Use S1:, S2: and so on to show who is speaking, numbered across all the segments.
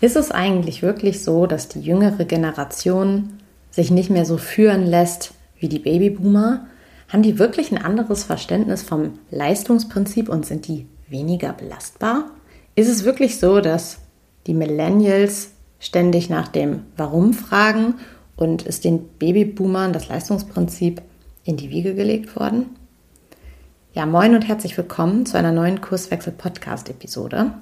S1: Ist es eigentlich wirklich so, dass die jüngere Generation sich nicht mehr so führen lässt wie die Babyboomer? Haben die wirklich ein anderes Verständnis vom Leistungsprinzip und sind die weniger belastbar? Ist es wirklich so, dass die Millennials ständig nach dem Warum fragen und ist den Babyboomern das Leistungsprinzip in die Wiege gelegt worden? Ja, moin und herzlich willkommen zu einer neuen Kurswechsel-Podcast-Episode.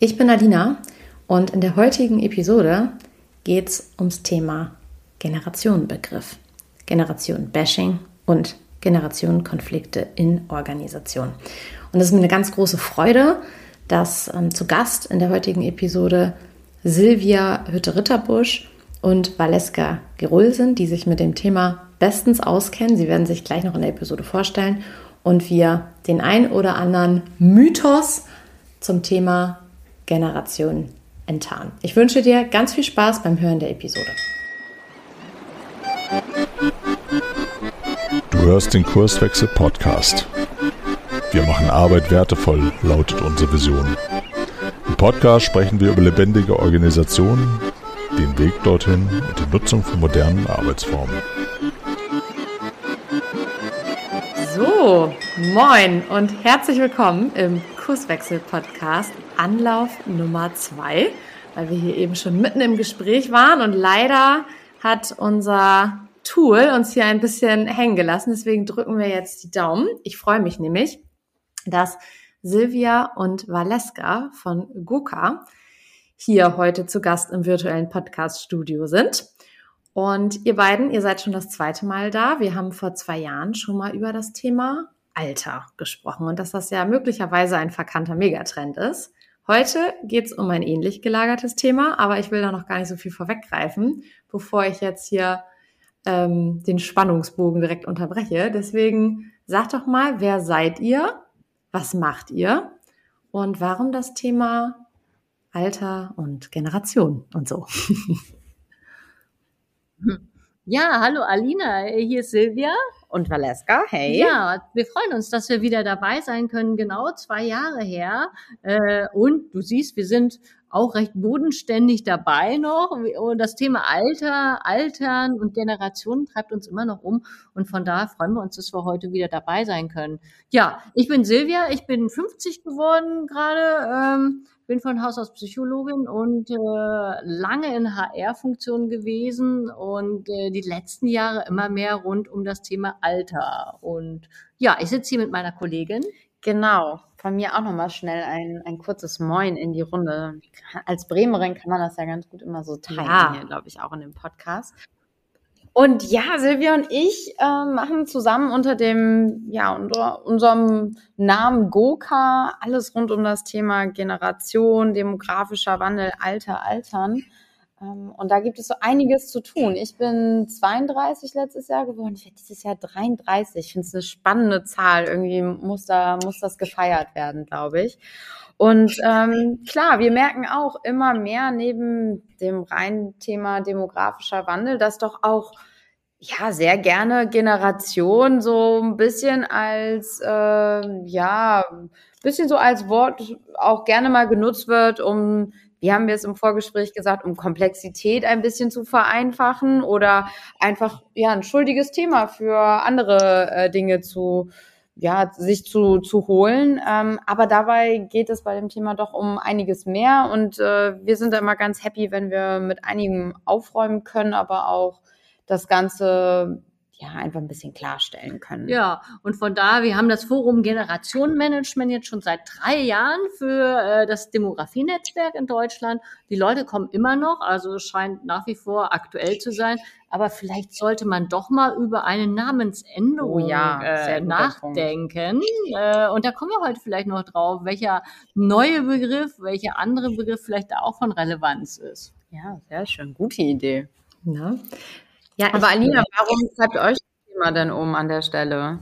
S1: Ich bin Nadina und in der heutigen Episode geht es ums Thema Generationenbegriff, Generation-Bashing und Generationenkonflikte in Organisationen. Und es ist mir eine ganz große Freude, dass ähm, zu Gast in der heutigen Episode Silvia Hütte-Ritterbusch und Valeska Gerull sind, die sich mit dem Thema bestens auskennen. Sie werden sich gleich noch in der Episode vorstellen und wir den ein oder anderen Mythos zum Thema Generation enttarnen. Ich wünsche dir ganz viel Spaß beim Hören der Episode.
S2: Du hörst den Kurswechsel Podcast. Wir machen Arbeit wertevoll, lautet unsere Vision. Im Podcast sprechen wir über lebendige Organisationen, den Weg dorthin und die Nutzung von modernen Arbeitsformen.
S1: So, moin und herzlich willkommen im Kurswechsel-Podcast Anlauf Nummer zwei, weil wir hier eben schon mitten im Gespräch waren und leider hat unser Tool uns hier ein bisschen hängen gelassen. Deswegen drücken wir jetzt die Daumen. Ich freue mich nämlich, dass Silvia und Valeska von Goka hier heute zu Gast im virtuellen Podcast-Studio sind. Und ihr beiden, ihr seid schon das zweite Mal da. Wir haben vor zwei Jahren schon mal über das Thema Alter gesprochen und dass das ja möglicherweise ein verkannter Megatrend ist. Heute geht es um ein ähnlich gelagertes Thema, aber ich will da noch gar nicht so viel vorweggreifen, bevor ich jetzt hier ähm, den Spannungsbogen direkt unterbreche. Deswegen sagt doch mal, wer seid ihr? Was macht ihr? Und warum das Thema Alter und Generation und so?
S3: Ja, hallo Alina, hier ist Silvia.
S1: Und Valeska, hey.
S3: Ja, wir freuen uns, dass wir wieder dabei sein können. Genau zwei Jahre her. Äh, und du siehst, wir sind auch recht bodenständig dabei noch. Und das Thema Alter, Altern und Generationen treibt uns immer noch um. Und von daher freuen wir uns, dass wir heute wieder dabei sein können. Ja, ich bin Silvia, ich bin 50 geworden gerade. Ähm, bin von Haus aus Psychologin und äh, lange in HR-Funktionen gewesen und äh, die letzten Jahre immer mehr rund um das Thema Alter. Und ja, ich sitze hier mit meiner Kollegin.
S4: Genau, von mir auch nochmal schnell ein, ein kurzes Moin in die Runde. Als Bremerin kann man das ja ganz gut immer so teilen, ja. glaube ich, auch in dem Podcast. Und ja, Silvia und ich äh, machen zusammen unter dem, ja, unter unserem Namen Goka alles rund um das Thema Generation, demografischer Wandel, Alter, Altern. Ähm, und da gibt es so einiges zu tun. Ich bin 32 letztes Jahr geworden. Ich werde dieses Jahr 33. Ich finde es eine spannende Zahl. Irgendwie muss da, muss das gefeiert werden, glaube ich. Und ähm, klar, wir merken auch immer mehr neben dem reinen Thema demografischer Wandel, dass doch auch ja sehr gerne Generation so ein bisschen als äh, ja bisschen so als Wort auch gerne mal genutzt wird, um wie haben wir es im Vorgespräch gesagt, um Komplexität ein bisschen zu vereinfachen oder einfach ja ein schuldiges Thema für andere äh, Dinge zu ja, sich zu, zu holen. Ähm, aber dabei geht es bei dem Thema doch um einiges mehr und äh, wir sind da immer ganz happy, wenn wir mit einigem aufräumen können, aber auch das Ganze ja, einfach ein bisschen klarstellen können.
S3: Ja, und von da, wir haben das Forum Generationenmanagement jetzt schon seit drei Jahren für äh, das Demografienetzwerk in Deutschland. Die Leute kommen immer noch, also es scheint nach wie vor aktuell zu sein. Aber vielleicht sollte man doch mal über eine Namensänderung oh ja, äh, nachdenken. Äh, und da kommen wir heute vielleicht noch drauf, welcher neue Begriff, welcher andere Begriff vielleicht da auch von Relevanz ist.
S4: Ja, sehr schön. Gute Idee.
S1: Ja.
S4: Ja, Aber Alina, warum treibt euch das Thema denn um an der Stelle?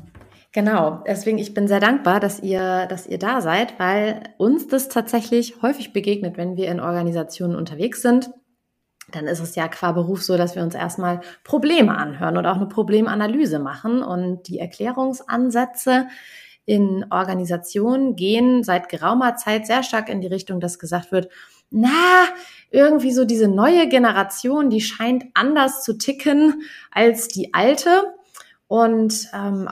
S1: Genau, deswegen ich bin sehr dankbar, dass ihr, dass ihr da seid, weil uns das tatsächlich häufig begegnet, wenn wir in Organisationen unterwegs sind. Dann ist es ja qua Beruf so, dass wir uns erstmal Probleme anhören und auch eine Problemanalyse machen. Und die Erklärungsansätze in Organisationen gehen seit geraumer Zeit sehr stark in die Richtung, dass gesagt wird, na, irgendwie so diese neue Generation, die scheint anders zu ticken als die alte. Und ähm,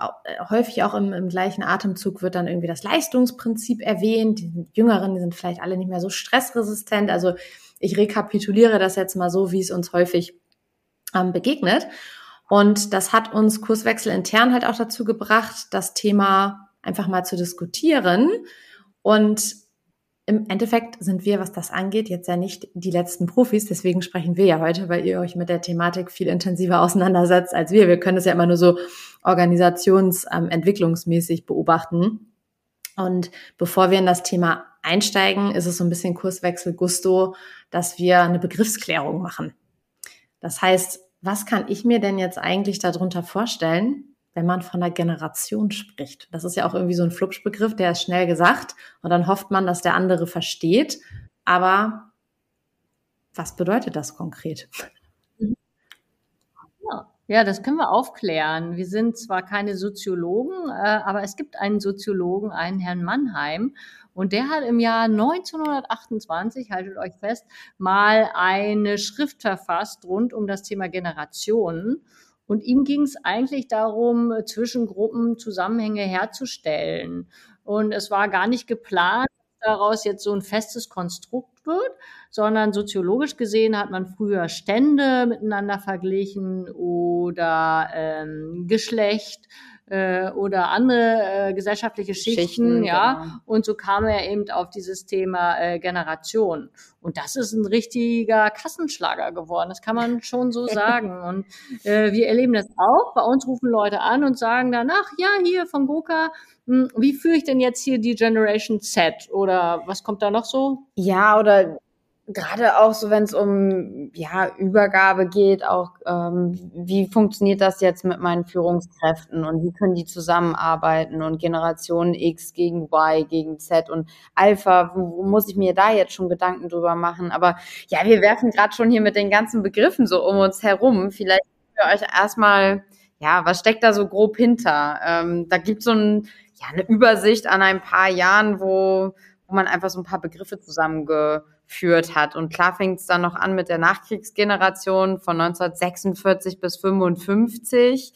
S1: häufig auch im, im gleichen Atemzug wird dann irgendwie das Leistungsprinzip erwähnt. Die Jüngeren, die sind vielleicht alle nicht mehr so stressresistent. Also ich rekapituliere das jetzt mal so, wie es uns häufig ähm, begegnet. Und das hat uns Kurswechsel intern halt auch dazu gebracht, das Thema einfach mal zu diskutieren. Und im Endeffekt sind wir, was das angeht, jetzt ja nicht die letzten Profis. Deswegen sprechen wir ja heute, weil ihr euch mit der Thematik viel intensiver auseinandersetzt als wir. Wir können es ja immer nur so organisationsentwicklungsmäßig ähm, beobachten. Und bevor wir in das Thema einsteigen, ist es so ein bisschen Kurswechsel Gusto, dass wir eine Begriffsklärung machen. Das heißt, was kann ich mir denn jetzt eigentlich darunter vorstellen, wenn man von einer Generation spricht? Das ist ja auch irgendwie so ein Flupschbegriff, der ist schnell gesagt und dann hofft man, dass der andere versteht. Aber was bedeutet das konkret?
S3: Ja, das können wir aufklären. Wir sind zwar keine Soziologen, äh, aber es gibt einen Soziologen, einen Herrn Mannheim, und der hat im Jahr 1928, haltet euch fest, mal eine Schrift verfasst rund um das Thema Generationen. Und ihm ging es eigentlich darum, zwischen Gruppen Zusammenhänge herzustellen. Und es war gar nicht geplant, daraus jetzt so ein festes Konstrukt wird, sondern soziologisch gesehen hat man früher Stände miteinander verglichen oder ähm, Geschlecht äh, oder andere äh, gesellschaftliche Schichten, Schichten ja. Genau. Und so kam er eben auf dieses Thema äh, Generation. Und das ist ein richtiger Kassenschlager geworden, das kann man schon so sagen. Und äh, wir erleben das auch. Bei uns rufen Leute an und sagen danach, ja, hier von Goka, hm, wie führe ich denn jetzt hier die Generation Z? Oder was kommt da noch so?
S4: Ja, oder gerade auch so, wenn es um ja Übergabe geht, auch ähm, wie funktioniert das jetzt mit meinen Führungskräften und wie können die zusammenarbeiten und Generation X gegen Y gegen Z und Alpha, wo, muss ich mir da jetzt schon Gedanken drüber machen? Aber ja, wir werfen gerade schon hier mit den ganzen Begriffen so um uns herum. Vielleicht für euch erstmal, ja, was steckt da so grob hinter? Ähm, da gibt so ein, ja, eine Übersicht an ein paar Jahren, wo wo man einfach so ein paar Begriffe zusammenge geführt hat. Und klar fängt es dann noch an mit der Nachkriegsgeneration von 1946 bis 55.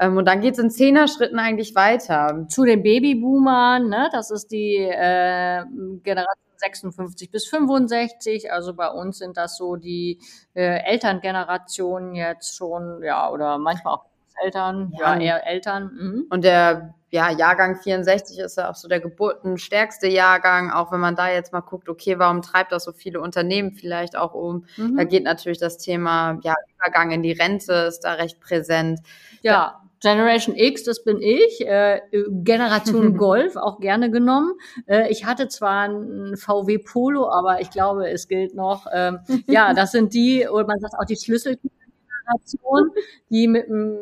S4: Ähm, und dann geht es in Zehner-Schritten eigentlich weiter.
S3: Zu den Babyboomern, ne? das ist die äh, Generation 56 bis 65. Also bei uns sind das so die äh, Elterngenerationen jetzt schon, ja, oder manchmal auch Eltern, ja, ja eher Eltern.
S4: Mhm. Und der ja, Jahrgang 64 ist ja auch so der geburtenstärkste Jahrgang, auch wenn man da jetzt mal guckt, okay, warum treibt das so viele Unternehmen vielleicht auch um? Mhm. Da geht natürlich das Thema, ja, Übergang in die Rente ist da recht präsent.
S3: Ja. Generation X, das bin ich. Äh, Generation Golf, auch gerne genommen. Äh, ich hatte zwar ein VW Polo, aber ich glaube, es gilt noch. Ähm, ja, das sind die, oder man sagt auch die Schlüsselgeneration, die mit einem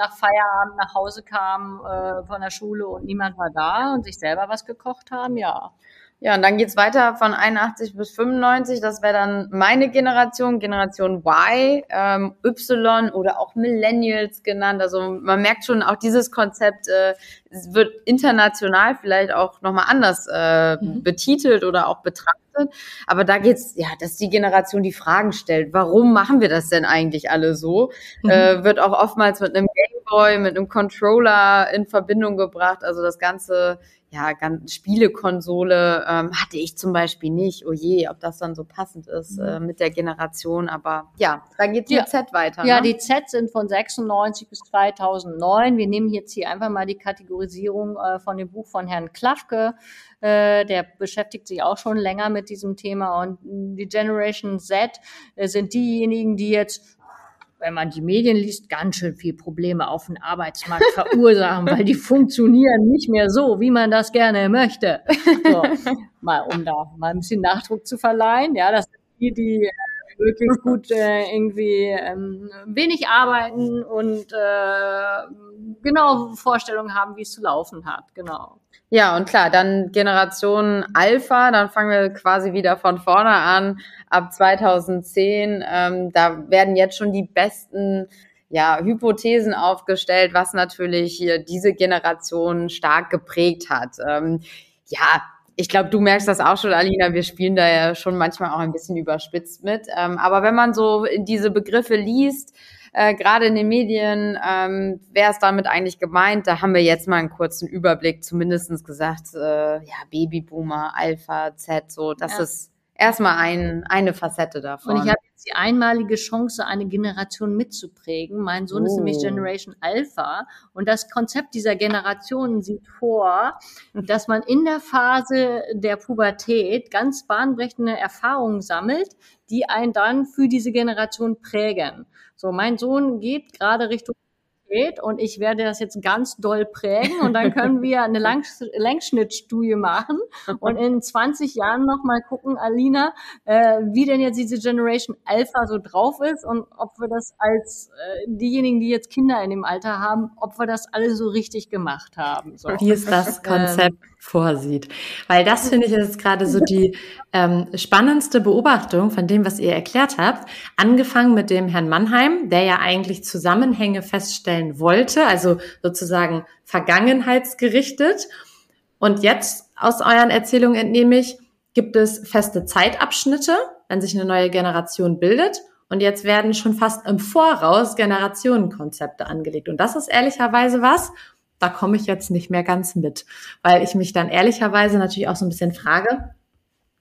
S3: nach Feierabend nach Hause kamen äh, von der Schule und niemand war da und sich selber was gekocht haben, ja.
S4: Ja, und dann geht's weiter von 81 bis 95. Das wäre dann meine Generation, Generation Y, ähm, Y oder auch Millennials genannt. Also man merkt schon, auch dieses Konzept äh, wird international vielleicht auch nochmal anders äh, mhm. betitelt oder auch betrachtet. Aber da geht's, ja, dass die Generation die Fragen stellt. Warum machen wir das denn eigentlich alle so? Mhm. Äh, wird auch oftmals mit einem Gameboy, mit einem Controller in Verbindung gebracht. Also das ganze ja, ganz Spielekonsole ähm, hatte ich zum Beispiel nicht. Oh je, ob das dann so passend ist mhm. äh, mit der Generation. Aber ja, dann geht die ja. Z weiter.
S3: Ja, ne? die Z sind von 96 bis 2009. Wir nehmen jetzt hier einfach mal die Kategorisierung äh, von dem Buch von Herrn Klafke. Äh, der beschäftigt sich auch schon länger mit diesem Thema. Und die Generation Z äh, sind diejenigen, die jetzt wenn man die Medien liest, ganz schön viel Probleme auf dem Arbeitsmarkt verursachen, weil die funktionieren nicht mehr so, wie man das gerne möchte. So, mal um da mal ein bisschen Nachdruck zu verleihen. Ja, das sind die, die äh, wirklich gut äh, irgendwie ähm, wenig arbeiten und äh, genau Vorstellungen haben, wie es zu laufen hat. Genau.
S4: Ja, und klar, dann Generation Alpha, dann fangen wir quasi wieder von vorne an. Ab 2010, ähm, da werden jetzt schon die besten ja, Hypothesen aufgestellt, was natürlich hier diese Generation stark geprägt hat. Ähm, ja, ich glaube, du merkst das auch schon, Alina. Wir spielen da ja schon manchmal auch ein bisschen überspitzt mit. Ähm, aber wenn man so diese Begriffe liest, äh, gerade in den Medien, ähm, wer ist damit eigentlich gemeint? Da haben wir jetzt mal einen kurzen Überblick zumindestens gesagt, äh, ja, Babyboomer, Alpha, Z, so, das ja. ist erstmal ein, eine Facette davon.
S3: Und ich habe jetzt die einmalige Chance, eine Generation mitzuprägen. Mein Sohn oh. ist nämlich oh. Generation Alpha und das Konzept dieser Generation sieht vor, dass man in der Phase der Pubertät ganz bahnbrechende Erfahrungen sammelt, die einen dann für diese Generation prägen. So, mein Sohn geht gerade Richtung und ich werde das jetzt ganz doll prägen und dann können wir eine Lang Längsschnittstudie machen und in 20 Jahren nochmal gucken, Alina, äh, wie denn jetzt diese Generation Alpha so drauf ist und ob wir das als äh, diejenigen, die jetzt Kinder in dem Alter haben, ob wir das alle so richtig gemacht haben. So.
S1: Wie ist das ähm, Konzept ähm, vorsieht? Weil das finde ich jetzt gerade so die ähm, spannendste Beobachtung von dem, was ihr erklärt habt. Angefangen mit dem Herrn Mannheim, der ja eigentlich Zusammenhänge feststellt darstellen wollte, also sozusagen vergangenheitsgerichtet. Und jetzt aus euren Erzählungen entnehme ich, gibt es feste Zeitabschnitte, wenn sich eine neue Generation bildet. Und jetzt werden schon fast im Voraus Generationenkonzepte angelegt. Und das ist ehrlicherweise was, da komme ich jetzt nicht mehr ganz mit, weil ich mich dann ehrlicherweise natürlich auch so ein bisschen frage,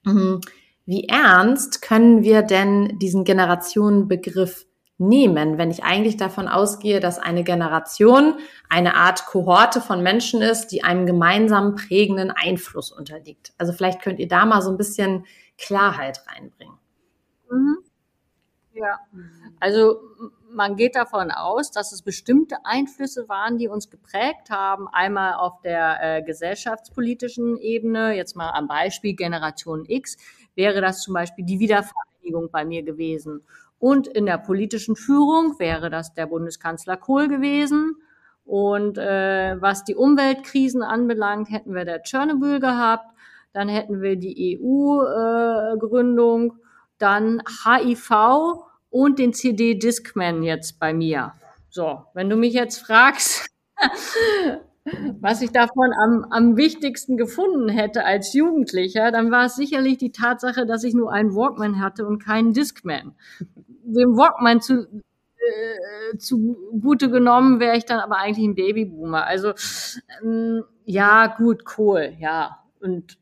S1: hm, wie ernst können wir denn diesen Generationenbegriff nehmen, wenn ich eigentlich davon ausgehe, dass eine Generation eine Art Kohorte von Menschen ist, die einem gemeinsamen prägenden Einfluss unterliegt. Also vielleicht könnt ihr da mal so ein bisschen Klarheit reinbringen.
S3: Mhm. Ja, also man geht davon aus, dass es bestimmte Einflüsse waren, die uns geprägt haben. Einmal auf der äh, gesellschaftspolitischen Ebene, jetzt mal am Beispiel Generation X, wäre das zum Beispiel die Wiedervereinigung bei mir gewesen. Und in der politischen Führung wäre das der Bundeskanzler Kohl gewesen. Und äh, was die Umweltkrisen anbelangt, hätten wir der Tschernobyl gehabt, dann hätten wir die EU-Gründung, äh, dann HIV und den CD Discman jetzt bei mir. So, wenn du mich jetzt fragst, was ich davon am, am wichtigsten gefunden hätte als Jugendlicher, dann war es sicherlich die Tatsache, dass ich nur einen Walkman hatte und keinen Discman dem Walkman zu, äh, zugute genommen, wäre ich dann aber eigentlich ein Babyboomer. Also ähm, ja, gut, cool, ja. Und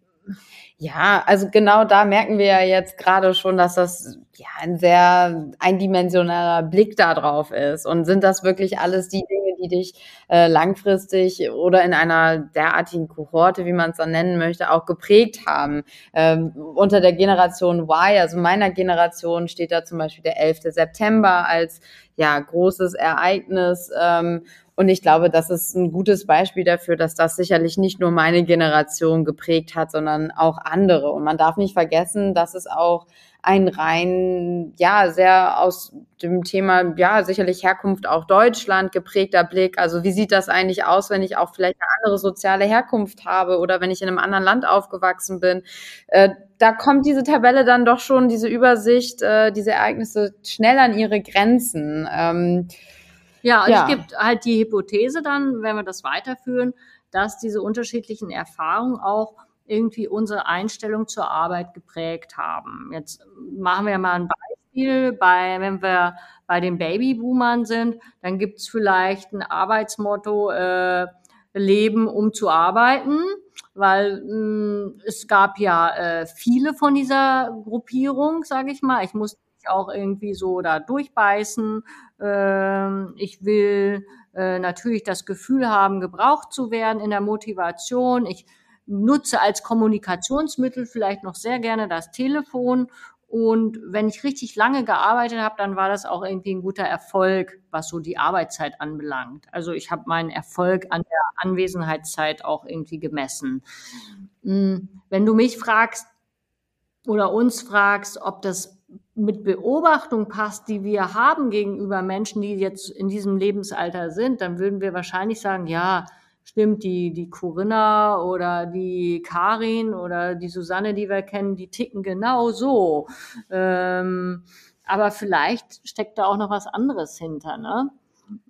S4: ja, also genau da merken wir ja jetzt gerade schon, dass das ja ein sehr eindimensionaler Blick da drauf ist. Und sind das wirklich alles die die dich äh, langfristig oder in einer derartigen Kohorte, wie man es dann nennen möchte, auch geprägt haben? Ähm, unter der Generation Y, also meiner Generation, steht da zum Beispiel der 11. September als ja großes Ereignis. Ähm, und ich glaube, das ist ein gutes Beispiel dafür, dass das sicherlich nicht nur meine Generation geprägt hat, sondern auch andere. Und man darf nicht vergessen, dass es auch ein rein, ja, sehr aus dem Thema, ja, sicherlich Herkunft auch Deutschland geprägter Blick. Also wie sieht das eigentlich aus, wenn ich auch vielleicht eine andere soziale Herkunft habe oder wenn ich in einem anderen Land aufgewachsen bin? Äh, da kommt diese Tabelle dann doch schon, diese Übersicht, äh, diese Ereignisse schnell an ihre Grenzen. Ähm,
S3: ja, ja. es gibt halt die Hypothese dann, wenn wir das weiterführen, dass diese unterschiedlichen Erfahrungen auch irgendwie unsere Einstellung zur Arbeit geprägt haben. Jetzt machen wir mal ein Beispiel. Bei, wenn wir bei den Babyboomern sind, dann gibt es vielleicht ein Arbeitsmotto, äh, Leben um zu arbeiten, weil mh, hm, es gab ja äh, viele von dieser Gruppierung, sage ich mal. Ich muss auch irgendwie so da durchbeißen. Ähm, ich will äh, natürlich das Gefühl haben, gebraucht zu werden in der Motivation. Ich nutze als Kommunikationsmittel vielleicht noch sehr gerne das Telefon. Und wenn ich richtig lange gearbeitet habe, dann war das auch irgendwie ein guter Erfolg, was so die Arbeitszeit anbelangt. Also ich habe meinen Erfolg an der Anwesenheitszeit auch irgendwie gemessen. Hm, wenn du mich fragst oder uns fragst, ob das mit Beobachtung passt, die wir haben gegenüber Menschen, die jetzt in diesem Lebensalter sind, dann würden wir wahrscheinlich sagen, ja, stimmt, die, die Corinna oder die Karin oder die Susanne, die wir kennen, die ticken genau so. Ähm, aber vielleicht steckt da auch noch was anderes hinter, ne?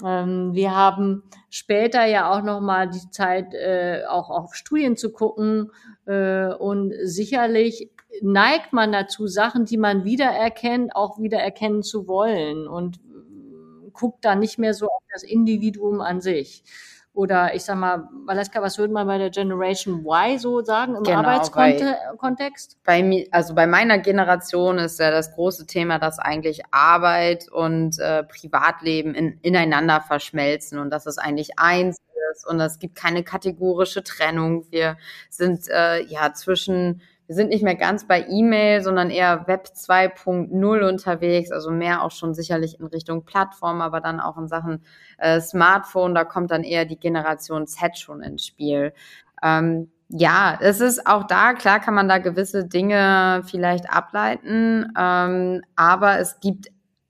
S3: Ähm, wir haben später ja auch noch mal die Zeit, äh, auch auf Studien zu gucken äh, und sicherlich neigt man dazu, Sachen, die man wiedererkennt, auch wiedererkennen zu wollen und äh, guckt da nicht mehr so auf das Individuum an sich. Oder ich sag mal, Valeska, was würde man bei der Generation Y so sagen im genau, Arbeitskontext?
S4: Bei, bei, also bei meiner Generation ist ja das große Thema, dass eigentlich Arbeit und äh, Privatleben in, ineinander verschmelzen und dass es eigentlich eins ist und es gibt keine kategorische Trennung. Wir sind äh, ja zwischen wir sind nicht mehr ganz bei E-Mail, sondern eher Web 2.0 unterwegs, also mehr auch schon sicherlich in Richtung Plattform, aber dann auch in Sachen äh, Smartphone, da kommt dann eher die Generation Z schon ins Spiel. Ähm, ja, es ist auch da, klar kann man da gewisse Dinge vielleicht ableiten, ähm, aber es gibt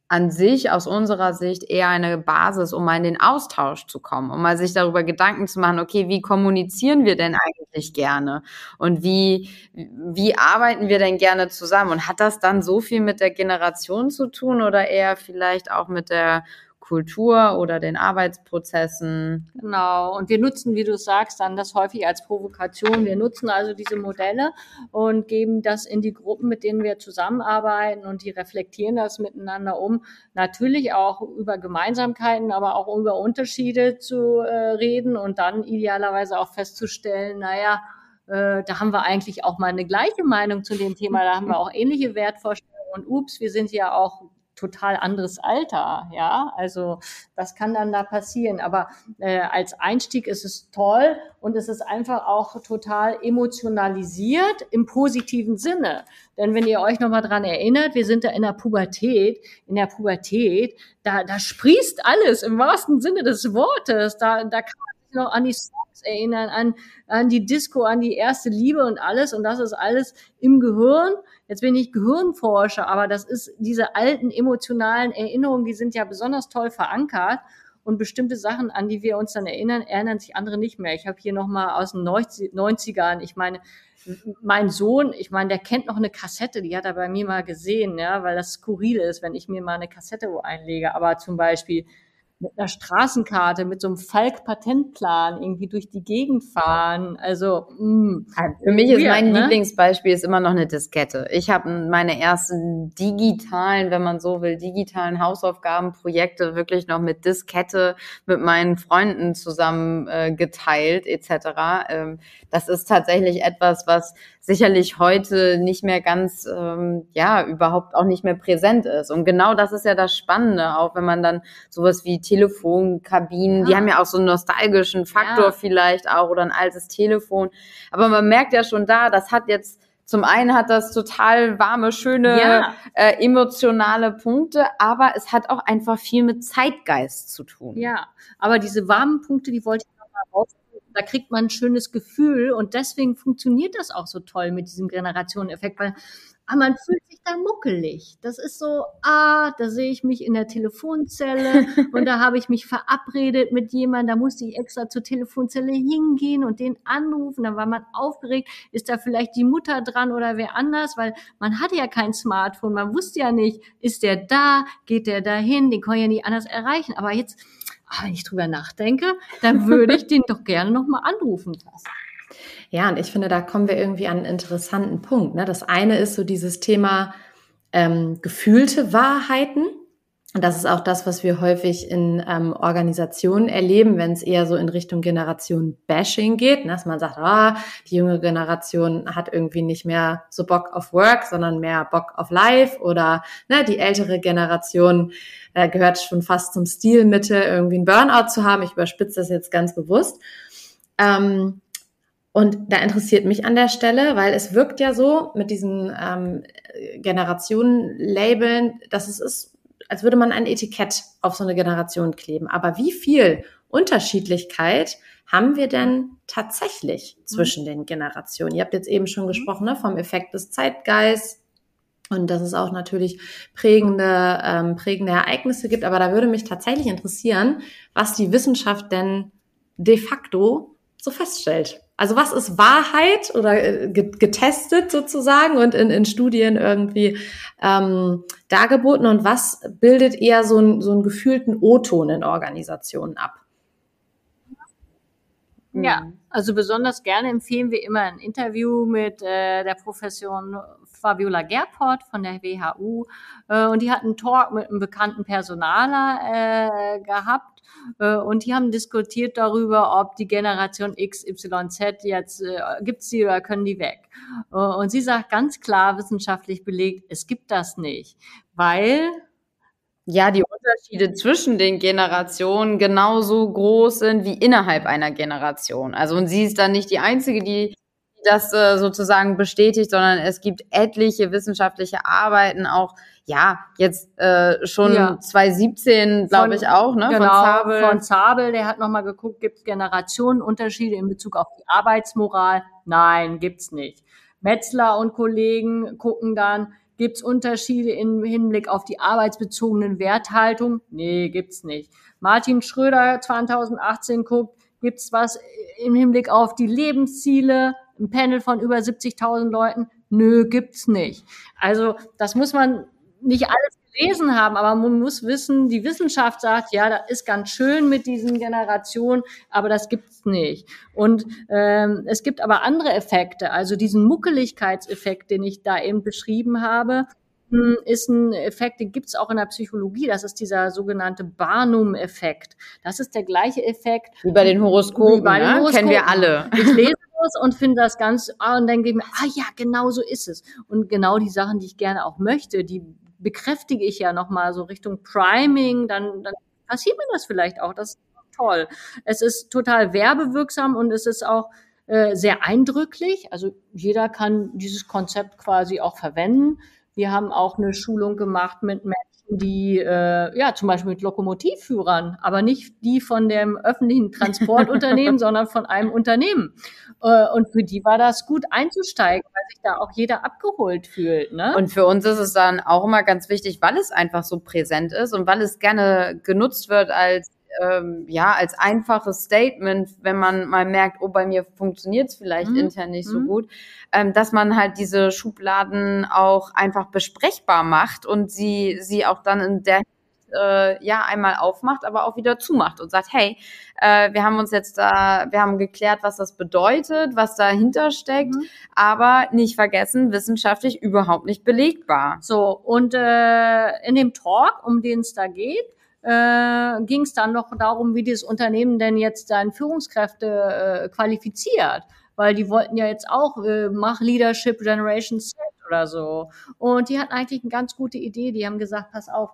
S4: an sich aus unserer Sicht eher eine Basis, um mal in den Austausch zu kommen, um mal sich darüber Gedanken zu machen, okay, wie kommunizieren wir denn eigentlich gerne? Und wie, wie arbeiten wir denn gerne zusammen? Und hat das dann so viel mit der Generation zu tun oder eher vielleicht auch mit der Kultur oder den Arbeitsprozessen.
S3: Genau. Und wir nutzen, wie du sagst, dann das häufig als Provokation. Wir nutzen also diese Modelle und geben das in die Gruppen, mit denen wir zusammenarbeiten und die reflektieren das miteinander um. Natürlich auch über Gemeinsamkeiten, aber auch über Unterschiede zu äh, reden und dann idealerweise auch festzustellen, naja, äh, da haben wir eigentlich auch mal eine gleiche Meinung zu dem Thema, da haben wir auch ähnliche Wertvorstellungen und ups, wir sind ja auch total anderes Alter, ja. Also das kann dann da passieren. Aber äh, als Einstieg ist es toll und es ist einfach auch total emotionalisiert im positiven Sinne. Denn wenn ihr euch nochmal dran erinnert, wir sind da in der Pubertät. In der Pubertät, da, da sprießt alles im wahrsten Sinne des Wortes. Da, da kann man sich noch an die Songs erinnern, an, an die Disco, an die erste Liebe und alles. Und das ist alles im Gehirn Jetzt bin ich Gehirnforscher, aber das ist diese alten emotionalen Erinnerungen, die sind ja besonders toll verankert und bestimmte Sachen, an die wir uns dann erinnern, erinnern sich andere nicht mehr. Ich habe hier nochmal aus den 90ern, ich meine, mein Sohn, ich meine, der kennt noch eine Kassette, die hat er bei mir mal gesehen, ja, weil das skurril ist, wenn ich mir mal eine Kassette wo einlege. Aber zum Beispiel mit einer Straßenkarte, mit so einem Falk-Patentplan irgendwie durch die Gegend fahren. Also mh,
S4: mm, für mich ist mein ne? Lieblingsbeispiel ist immer noch eine Diskette. Ich habe meine ersten digitalen, wenn man so will, digitalen Hausaufgabenprojekte wirklich noch mit Diskette mit meinen Freunden zusammen äh, geteilt etc. Ähm, das ist tatsächlich etwas, was sicherlich heute nicht mehr ganz, ähm, ja, überhaupt auch nicht mehr präsent ist. Und genau das ist ja das Spannende, auch wenn man dann sowas wie Telefonkabinen, ja. die haben ja auch so einen nostalgischen Faktor ja. vielleicht auch oder ein altes Telefon. Aber man merkt ja schon da, das hat jetzt zum einen hat das total warme, schöne, ja. äh, emotionale Punkte, aber es hat auch einfach viel mit Zeitgeist zu tun.
S3: Ja, aber diese warmen Punkte, die wollte ich nochmal raus da kriegt man ein schönes Gefühl und deswegen funktioniert das auch so toll mit diesem Generationeneffekt, weil ah, man fühlt sich da muckelig. Das ist so, ah, da sehe ich mich in der Telefonzelle und da habe ich mich verabredet mit jemandem, da musste ich extra zur Telefonzelle hingehen und den anrufen, dann war man aufgeregt, ist da vielleicht die Mutter dran oder wer anders, weil man hatte ja kein Smartphone, man wusste ja nicht, ist der da, geht der dahin, den kann ich ja nicht anders erreichen, aber jetzt ah, wenn ich drüber nachdenke, dann würde ich den doch gerne nochmal anrufen lassen.
S1: Ja, und ich finde, da kommen wir irgendwie an einen interessanten Punkt. Ne? Das eine ist so dieses Thema ähm, gefühlte Wahrheiten. Und das ist auch das, was wir häufig in ähm, Organisationen erleben, wenn es eher so in Richtung Generation Bashing geht, ne? dass man sagt, ah, die junge Generation hat irgendwie nicht mehr so Bock auf Work, sondern mehr Bock auf Life oder ne, die ältere Generation äh, gehört schon fast zum Stilmittel, irgendwie ein Burnout zu haben. Ich überspitze das jetzt ganz bewusst. Ähm, und da interessiert mich an der Stelle, weil es wirkt ja so mit diesen ähm, Generationen-Labeln, dass es ist, als würde man ein Etikett auf so eine Generation kleben. Aber wie viel Unterschiedlichkeit haben wir denn tatsächlich zwischen mhm. den Generationen? Ihr habt jetzt eben schon gesprochen ne, vom Effekt des Zeitgeists und dass es auch natürlich prägende, ähm, prägende Ereignisse gibt. Aber da würde mich tatsächlich interessieren, was die Wissenschaft denn de facto so feststellt. Also was ist Wahrheit oder äh, getestet sozusagen und in, in Studien irgendwie ähm, dargeboten und was bildet eher so, ein, so einen gefühlten O-Ton in Organisationen ab?
S3: Ja, mhm. also besonders gerne empfehlen wir immer ein Interview mit äh, der Profession Fabiola Gerport von der WHU äh, und die hat einen Talk mit einem bekannten Personaler äh, gehabt und die haben diskutiert darüber, ob die Generation XYZ jetzt äh, gibt's die oder können die weg. Äh, und sie sagt ganz klar wissenschaftlich belegt, es gibt das nicht, weil
S4: ja, die Unterschiede zwischen den Generationen genauso groß sind wie innerhalb einer Generation. Also und sie ist dann nicht die einzige, die das äh, sozusagen bestätigt, sondern es gibt etliche wissenschaftliche Arbeiten, auch ja, jetzt äh, schon ja. 2017, glaube ich auch, ne?
S3: Genau, von Zabel. Von Zabel, der hat nochmal geguckt, gibt es Generationenunterschiede in Bezug auf die Arbeitsmoral? Nein, gibt's nicht. Metzler und Kollegen gucken dann, Gibt es Unterschiede im Hinblick auf die arbeitsbezogenen Werthaltung? Nee, gibt's nicht. Martin Schröder 2018 guckt, gibt's was im Hinblick auf die Lebensziele? Ein Panel von über 70.000 Leuten? Nö, gibt's nicht. Also das muss man nicht alles gelesen haben, aber man muss wissen, die Wissenschaft sagt, ja, das ist ganz schön mit diesen Generationen, aber das gibt's nicht. Und ähm, es gibt aber andere Effekte, also diesen Muckeligkeitseffekt, den ich da eben beschrieben habe, hm, ist ein Effekt, den gibt's auch in der Psychologie. Das ist dieser sogenannte Barnum-Effekt. Das ist der gleiche Effekt.
S4: Wie bei den Horoskopen, bei den Horoskopen. kennen wir alle.
S3: Ich lese das und finde das ganz, ah, und denke ich mir, ah ja, genau so ist es. Und genau die Sachen, die ich gerne auch möchte, die bekräftige ich ja nochmal so Richtung Priming, dann, dann passiert mir das vielleicht auch. Das ist toll. Es ist total werbewirksam und es ist auch äh, sehr eindrücklich. Also jeder kann dieses Konzept quasi auch verwenden. Wir haben auch eine Schulung gemacht mit Menschen, die äh, ja zum Beispiel mit Lokomotivführern, aber nicht die von dem öffentlichen Transportunternehmen, sondern von einem Unternehmen. Äh, und für die war das gut einzusteigen, weil sich da auch jeder abgeholt fühlt. Ne?
S4: Und für uns ist es dann auch immer ganz wichtig, weil es einfach so präsent ist und weil es gerne genutzt wird als ähm, ja, als einfaches Statement, wenn man mal merkt, oh, bei mir funktioniert es vielleicht mhm. intern nicht so mhm. gut, ähm, dass man halt diese Schubladen auch einfach besprechbar macht und sie, sie auch dann in der äh, ja einmal aufmacht, aber auch wieder zumacht und sagt, hey, äh, wir haben uns jetzt da, wir haben geklärt, was das bedeutet, was dahinter steckt, mhm. aber nicht vergessen, wissenschaftlich überhaupt nicht belegbar.
S3: So, und äh, in dem Talk, um den es da geht, äh, ging es dann noch darum, wie das Unternehmen denn jetzt seine Führungskräfte äh, qualifiziert. Weil die wollten ja jetzt auch, äh, mach Leadership Generation Z oder so. Und die hatten eigentlich eine ganz gute Idee. Die haben gesagt, pass auf,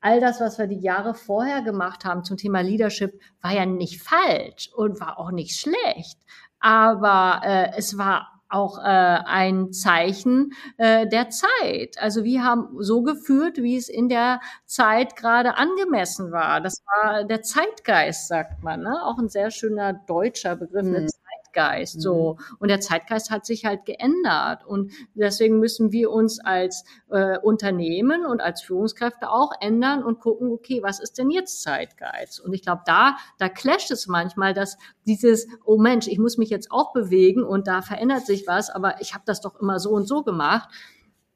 S3: all das, was wir die Jahre vorher gemacht haben zum Thema Leadership, war ja nicht falsch und war auch nicht schlecht. Aber äh, es war auch äh, ein Zeichen äh, der Zeit. Also wir haben so geführt, wie es in der Zeit gerade angemessen war. Das war der Zeitgeist, sagt man. Ne? Auch ein sehr schöner deutscher Begriff. Mhm. Zeitgeist. So. Mhm. Und der Zeitgeist hat sich halt geändert. Und deswegen müssen wir uns als äh, Unternehmen und als Führungskräfte auch ändern und gucken, okay, was ist denn jetzt Zeitgeist? Und ich glaube, da, da clasht es manchmal, dass dieses, oh Mensch, ich muss mich jetzt auch bewegen und da verändert sich was, aber ich habe das doch immer so und so gemacht.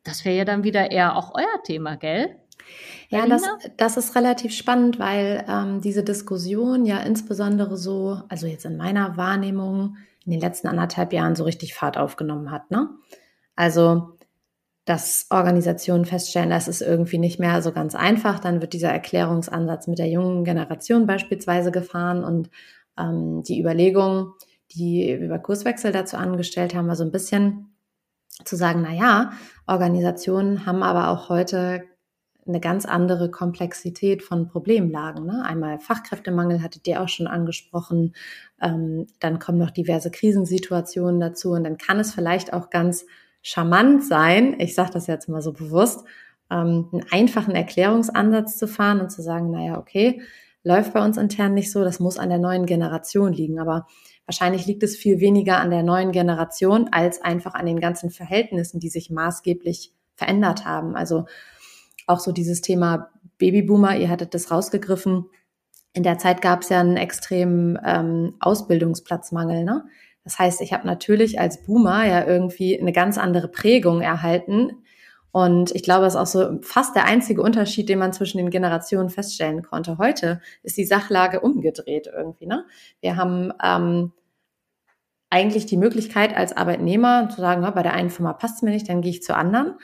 S3: Das wäre ja dann wieder eher auch euer Thema, gell?
S1: Ja, das, das ist relativ spannend, weil ähm, diese Diskussion ja insbesondere so, also jetzt in meiner Wahrnehmung, in den letzten anderthalb Jahren so richtig Fahrt aufgenommen hat. Ne? Also, dass Organisationen feststellen, das ist irgendwie nicht mehr so ganz einfach, dann wird dieser Erklärungsansatz mit der jungen Generation beispielsweise gefahren und ähm, die Überlegung, die wir bei Kurswechsel dazu angestellt haben, war so ein bisschen zu sagen, na ja, Organisationen haben aber auch heute eine ganz andere Komplexität von Problemlagen. Ne? Einmal Fachkräftemangel hattet ihr auch schon angesprochen. Ähm, dann kommen noch diverse Krisensituationen dazu und dann kann es vielleicht auch ganz charmant sein, ich sage das jetzt mal so bewusst, ähm, einen einfachen Erklärungsansatz zu fahren und zu sagen, naja, okay, läuft bei uns intern nicht so, das muss an der neuen Generation liegen. Aber wahrscheinlich liegt es viel weniger an der neuen Generation als einfach an den ganzen Verhältnissen, die sich maßgeblich verändert haben. Also auch so dieses Thema Babyboomer, ihr hattet das rausgegriffen. In der Zeit gab es ja einen extremen ähm, Ausbildungsplatzmangel. Ne? Das heißt, ich habe natürlich als Boomer ja irgendwie eine ganz andere Prägung erhalten. Und ich glaube, das ist auch so fast der einzige Unterschied, den man zwischen den Generationen feststellen konnte. Heute ist die Sachlage umgedreht irgendwie. Ne? Wir haben ähm, eigentlich die Möglichkeit als Arbeitnehmer zu sagen, bei der einen Firma passt es mir nicht, dann gehe ich zur anderen.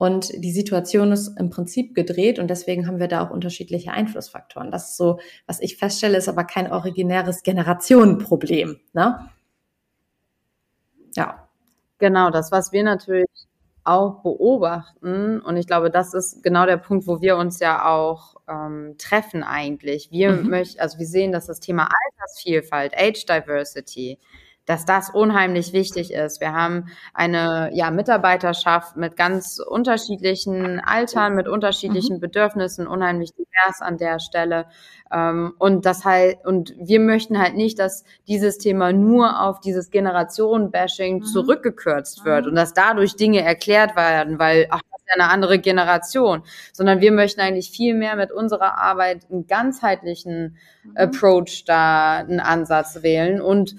S1: Und die Situation ist im Prinzip gedreht und deswegen haben wir da auch unterschiedliche Einflussfaktoren. Das ist so, was ich feststelle, ist aber kein originäres Generationenproblem. Ne?
S4: Ja. Genau, das, was wir natürlich auch beobachten, und ich glaube, das ist genau der Punkt, wo wir uns ja auch ähm, treffen eigentlich. Wir mhm. möchten, also wir sehen, dass das Thema Altersvielfalt, Age Diversity, dass das unheimlich wichtig ist. Wir haben eine ja, Mitarbeiterschaft mit ganz unterschiedlichen Altern, mit unterschiedlichen mhm. Bedürfnissen, unheimlich divers an der Stelle. Ähm, und das halt, und wir möchten halt nicht, dass dieses Thema nur auf dieses Generationenbashing mhm. zurückgekürzt wird mhm. und dass dadurch Dinge erklärt werden, weil, ach, das ist ja eine andere Generation, sondern wir möchten eigentlich viel mehr mit unserer Arbeit einen ganzheitlichen mhm. Approach da, einen Ansatz wählen und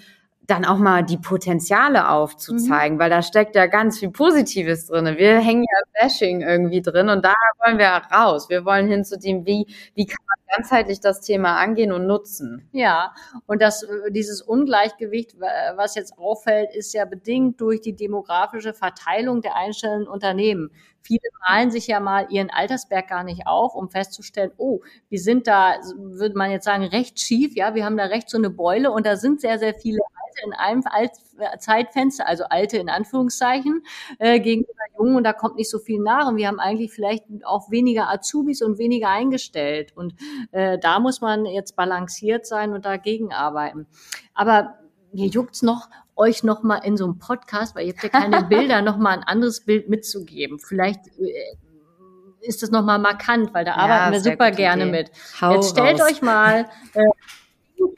S4: dann auch mal die Potenziale aufzuzeigen, mhm. weil da steckt ja ganz viel Positives drin. Wir hängen ja Bashing irgendwie drin und da wollen wir raus. Wir wollen hin zu dem, wie, wie kann man ganzheitlich das Thema angehen und nutzen.
S3: Ja, und das, dieses Ungleichgewicht, was jetzt auffällt, ist ja bedingt durch die demografische Verteilung der einzelnen Unternehmen. Viele malen sich ja mal ihren Altersberg gar nicht auf, um festzustellen, oh, wir sind da, würde man jetzt sagen, recht schief, ja, wir haben da recht so eine Beule und da sind sehr, sehr viele Alte in einem Alt Zeitfenster, also Alte in Anführungszeichen, äh, gegenüber Jungen und da kommt nicht so viel nach und wir haben eigentlich vielleicht auch weniger Azubis und weniger eingestellt und äh, da muss man jetzt balanciert sein und dagegen arbeiten. Aber mir juckt's noch, euch noch mal in so einem Podcast, weil ihr habt ja keine Bilder, noch mal ein anderes Bild mitzugeben. Vielleicht äh, ist das noch mal markant, weil da ja, arbeiten wir super gerne Idee. mit. Hau Jetzt stellt raus. euch mal äh,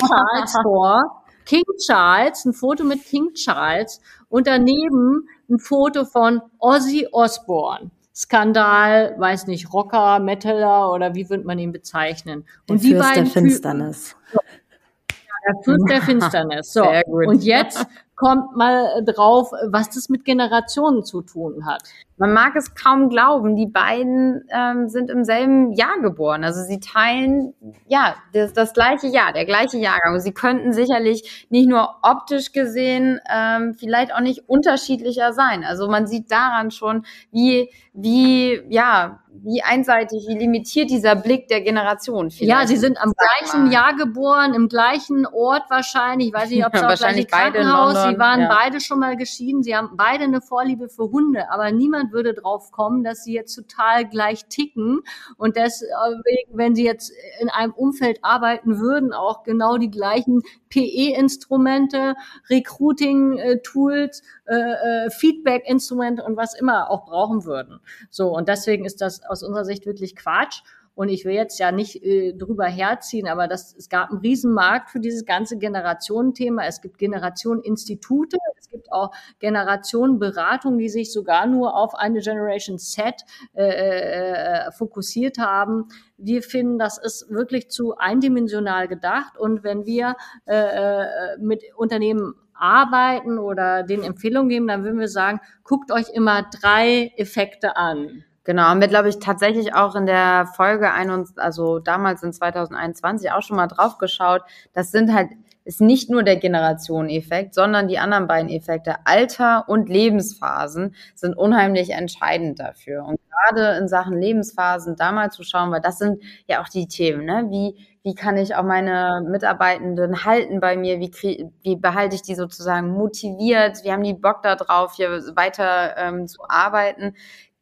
S3: Charles vor, King Charles, ein Foto mit King Charles und daneben ein Foto von Ozzy Osbourne. Skandal, weiß nicht, Rocker, Metaler oder wie würde man ihn bezeichnen?
S1: Und der die Fürst beiden der Finsternis.
S3: Der Fürst der Finsternis. So. Und jetzt kommt mal drauf, was das mit Generationen zu tun hat.
S4: Man mag es kaum glauben, die beiden ähm, sind im selben Jahr geboren. Also sie teilen ja das, das gleiche Jahr, der gleiche Jahrgang. Sie könnten sicherlich nicht nur optisch gesehen ähm, vielleicht auch nicht unterschiedlicher sein. Also man sieht daran schon, wie wie ja wie einseitig, wie limitiert dieser Blick der Generation.
S3: Ja, sie sind am gleichen mal. Jahr geboren, im gleichen Ort wahrscheinlich. Ich weiß nicht, ob es ja, auch gleich Krankenhaus. Sie waren ja. beide schon mal geschieden. Sie haben beide eine Vorliebe für Hunde, aber niemand würde drauf kommen, dass sie jetzt total gleich ticken und deswegen, wenn sie jetzt in einem Umfeld arbeiten würden, auch genau die gleichen PE-Instrumente, Recruiting-Tools, äh, äh, Feedback-Instrumente und was immer auch brauchen würden. So, und deswegen ist das aus unserer Sicht wirklich Quatsch. Und ich will jetzt ja nicht äh, drüber herziehen, aber das, es gab einen Riesenmarkt für dieses ganze Generationenthema. Es gibt Generationeninstitute, es gibt auch Generationenberatungen, die sich sogar nur auf eine Generation Set äh, äh, fokussiert haben. Wir finden, das ist wirklich zu eindimensional gedacht. Und wenn wir äh, äh mit Unternehmen arbeiten oder den Empfehlungen geben, dann würden wir sagen, guckt euch immer drei Effekte an.
S4: Genau, haben wir, glaube ich, tatsächlich auch in der Folge, ein, also damals in 2021 auch schon mal drauf geschaut. Das sind halt, ist nicht nur der Generationeneffekt, sondern die anderen beiden Effekte, Alter und Lebensphasen, sind unheimlich entscheidend dafür. Und gerade in Sachen Lebensphasen da mal zu schauen, weil das sind ja auch die Themen, ne? Wie, wie kann ich auch meine Mitarbeitenden halten bei mir? Wie, krieg, wie behalte ich die sozusagen motiviert? Wie haben die Bock da drauf, hier weiter ähm, zu arbeiten?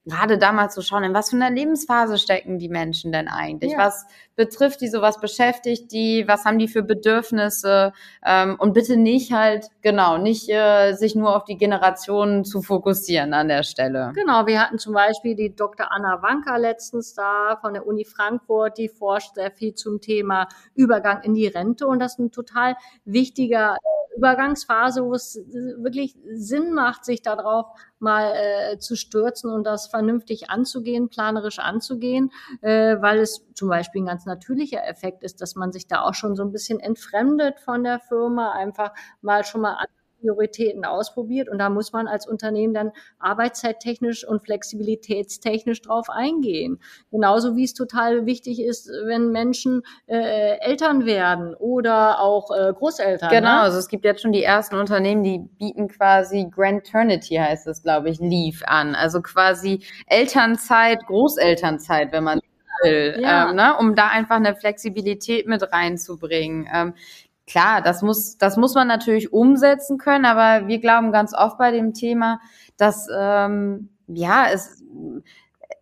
S4: Gerade damals zu schauen, in was für einer Lebensphase stecken die Menschen denn eigentlich? Ja. Was betrifft die so, was beschäftigt die, was haben die für Bedürfnisse? Ähm, und bitte nicht halt, genau, nicht äh, sich nur auf die Generationen zu fokussieren an der Stelle.
S3: Genau, wir hatten zum Beispiel die Dr. Anna Wanker letztens da von der Uni Frankfurt, die forscht sehr viel zum Thema Übergang in die Rente und das ist ein total wichtiger Übergangsphase, wo es wirklich Sinn macht, sich darauf mal äh, zu stürzen und das vernünftig anzugehen, planerisch anzugehen, äh, weil es zum Beispiel ein ganz natürlicher Effekt ist, dass man sich da auch schon so ein bisschen entfremdet von der Firma, einfach mal schon mal Prioritäten ausprobiert und da muss man als Unternehmen dann arbeitszeittechnisch und flexibilitätstechnisch drauf eingehen. Genauso wie es total wichtig ist, wenn Menschen äh, Eltern werden oder auch äh, Großeltern.
S4: Genau, ne? also es gibt jetzt schon die ersten Unternehmen, die bieten quasi Grandternity heißt es, glaube ich, Leave an. Also quasi Elternzeit, Großelternzeit, wenn man will, ja. ähm, ne? um da einfach eine Flexibilität mit reinzubringen. Ähm, klar, das muss, das muss man natürlich umsetzen können, aber wir glauben ganz oft bei dem Thema, dass ähm, ja es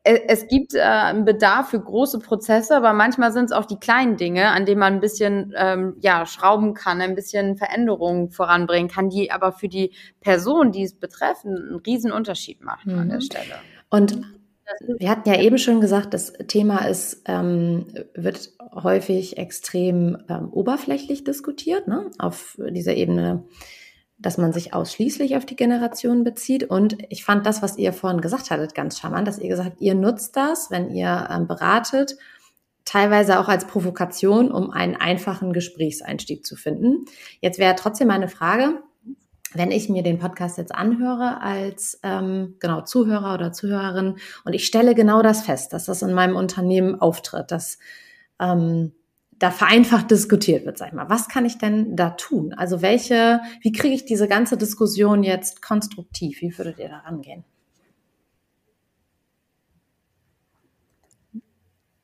S4: äh, es gibt äh, einen Bedarf für große Prozesse, aber manchmal sind es auch die kleinen Dinge, an denen man ein bisschen ähm, ja, schrauben kann, ein bisschen Veränderungen voranbringen kann, die aber für die Person, die es betreffen, einen riesen Unterschied machen mhm. an der mhm. Stelle.
S1: Und wir hatten ja eben schon gesagt, das Thema ist, ähm, wird häufig extrem ähm, oberflächlich diskutiert, ne? auf dieser Ebene, dass man sich ausschließlich auf die Generation bezieht. Und ich fand das, was ihr vorhin gesagt hattet, ganz charmant, dass ihr gesagt ihr nutzt das, wenn ihr ähm, beratet, teilweise auch als Provokation, um einen einfachen Gesprächseinstieg zu finden. Jetzt wäre trotzdem meine Frage, wenn ich mir den Podcast jetzt anhöre als ähm, genau Zuhörer oder Zuhörerin und ich stelle genau das fest, dass das in meinem Unternehmen auftritt, dass ähm, da vereinfacht diskutiert wird, sag ich mal. Was kann ich denn da tun? Also welche, wie kriege ich diese ganze Diskussion jetzt konstruktiv? Wie würdet ihr da rangehen?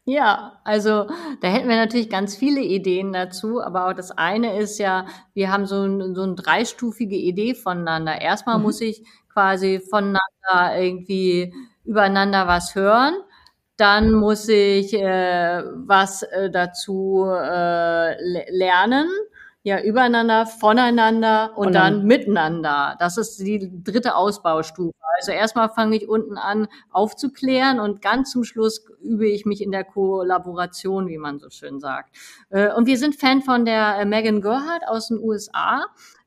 S3: Ja, also da hätten wir natürlich ganz viele Ideen dazu, aber auch das eine ist ja, wir haben so, ein, so eine dreistufige Idee voneinander. Erstmal mhm. muss ich quasi voneinander irgendwie übereinander was hören. Dann muss ich äh, was äh, dazu äh, lernen ja, übereinander, voneinander und, und dann, dann, miteinander. Das ist die dritte Ausbaustufe. Also erstmal fange ich unten an aufzuklären und ganz zum Schluss übe ich mich in der Kollaboration, wie man so schön sagt. Äh, und wir sind Fan von der äh, Megan Gerhardt aus den USA.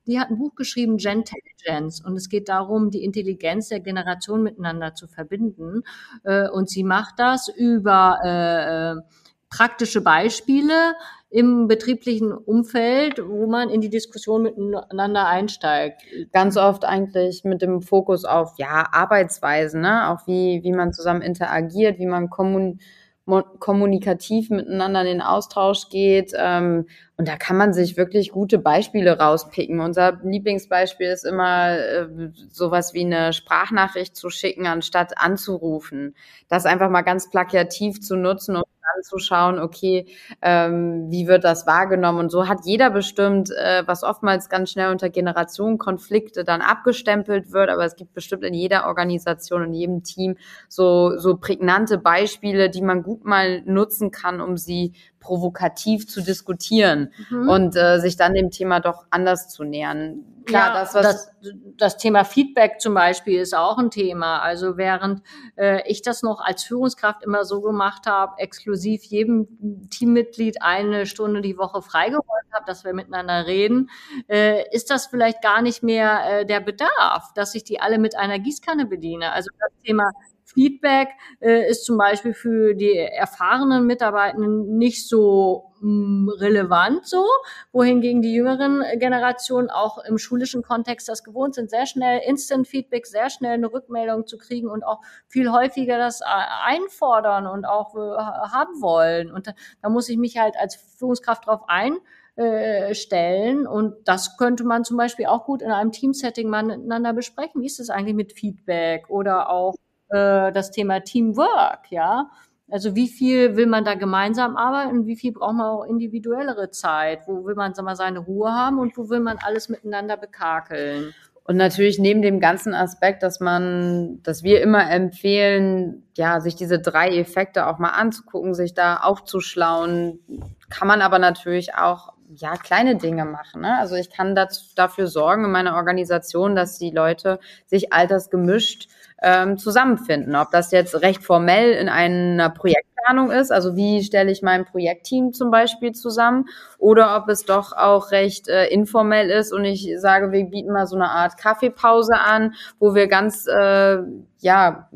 S3: Die hat ein Buch geschrieben, Gentelligence, und es geht darum, die Intelligenz der Generation miteinander zu verbinden. Äh, und sie macht das über praktische Beispiele im betrieblichen Umfeld, wo man in die Diskussion miteinander einsteigt.
S4: Ganz oft eigentlich mit dem Fokus auf ja Arbeitsweisen, ne? auch wie wie man zusammen interagiert, wie man kommun kommunikativ miteinander in den Austausch geht. Ähm, und da kann man sich wirklich gute Beispiele rauspicken. Unser Lieblingsbeispiel ist immer äh, sowas wie eine Sprachnachricht zu schicken, anstatt anzurufen. Das einfach mal ganz plakativ zu nutzen und anzuschauen, okay, ähm, wie wird das wahrgenommen? Und so hat jeder bestimmt, äh, was oftmals ganz schnell unter Generationenkonflikte dann abgestempelt wird, aber es gibt bestimmt in jeder Organisation, in jedem Team so, so prägnante Beispiele, die man gut mal nutzen kann, um sie provokativ zu diskutieren mhm. und äh, sich dann dem Thema doch anders zu nähern.
S3: Klar, ja, das, was das, das Thema Feedback zum Beispiel ist auch ein Thema. Also während äh, ich das noch als Führungskraft immer so gemacht habe, exklusiv jedem Teammitglied eine Stunde die Woche freigeräumt habe, dass wir miteinander reden, äh, ist das vielleicht gar nicht mehr äh, der Bedarf, dass ich die alle mit einer Gießkanne bediene. Also das Thema Feedback äh, ist zum Beispiel für die erfahrenen Mitarbeitenden nicht so mh, mm, relevant so, wohingegen die jüngeren Generationen auch im schulischen Kontext das gewohnt sind, sehr schnell Instant Feedback, sehr schnell eine Rückmeldung zu kriegen und auch viel häufiger das äh, einfordern und auch äh, haben wollen. Und da, da muss ich mich halt als Führungskraft drauf ein äh, stellen. Und das könnte man zum Beispiel auch gut in einem Teamsetting miteinander besprechen. Wie ist es eigentlich mit Feedback oder auch äh, das Thema Teamwork, ja. Also wie viel will man da gemeinsam arbeiten, wie viel braucht man auch individuellere Zeit? Wo will man sag mal, seine Ruhe haben und wo will man alles miteinander bekakeln?
S4: Und natürlich neben dem ganzen Aspekt, dass man, dass wir immer empfehlen, ja, sich diese drei Effekte auch mal anzugucken, sich da aufzuschlauen, kann man aber natürlich auch ja, kleine Dinge machen. Ne? Also ich kann das, dafür sorgen in meiner Organisation, dass die Leute sich altersgemischt ähm, zusammenfinden. Ob das jetzt recht formell in einer Projektplanung ist, also wie stelle ich mein Projektteam zum Beispiel zusammen, oder ob es doch auch recht äh, informell ist und ich sage, wir bieten mal so eine Art Kaffeepause an, wo wir ganz, äh, ja,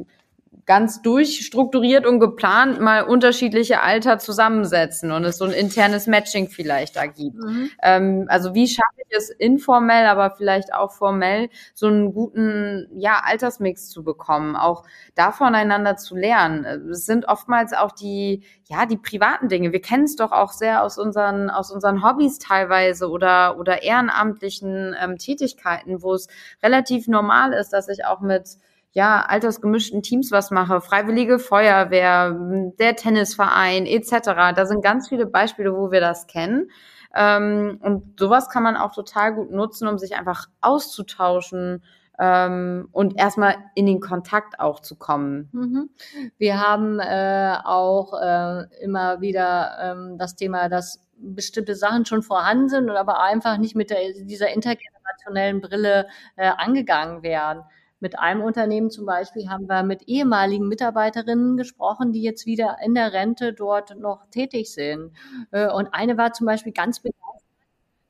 S4: ganz durchstrukturiert und geplant mal unterschiedliche Alter zusammensetzen und es so ein internes Matching vielleicht da gibt. Mhm. Ähm, also wie schaffe ich es informell, aber vielleicht auch formell, so einen guten ja, Altersmix zu bekommen, auch da voneinander zu lernen. Es sind oftmals auch die, ja, die privaten Dinge. Wir kennen es doch auch sehr aus unseren, aus unseren Hobbys teilweise oder, oder ehrenamtlichen ähm, Tätigkeiten, wo es relativ normal ist, dass ich auch mit ja, altersgemischten Teams was mache, Freiwillige Feuerwehr, der Tennisverein etc. Da sind ganz viele Beispiele, wo wir das kennen. Ähm, und sowas kann man auch total gut nutzen, um sich einfach auszutauschen ähm, und erstmal in den Kontakt auch zu kommen.
S3: Mhm. Wir haben äh, auch äh, immer wieder ähm, das Thema, dass bestimmte Sachen schon vorhanden sind und aber einfach nicht mit der, dieser intergenerationellen Brille äh, angegangen werden. Mit einem Unternehmen zum Beispiel haben wir mit ehemaligen Mitarbeiterinnen gesprochen, die jetzt wieder in der Rente dort noch tätig sind. Äh, und eine war zum Beispiel ganz begeistert,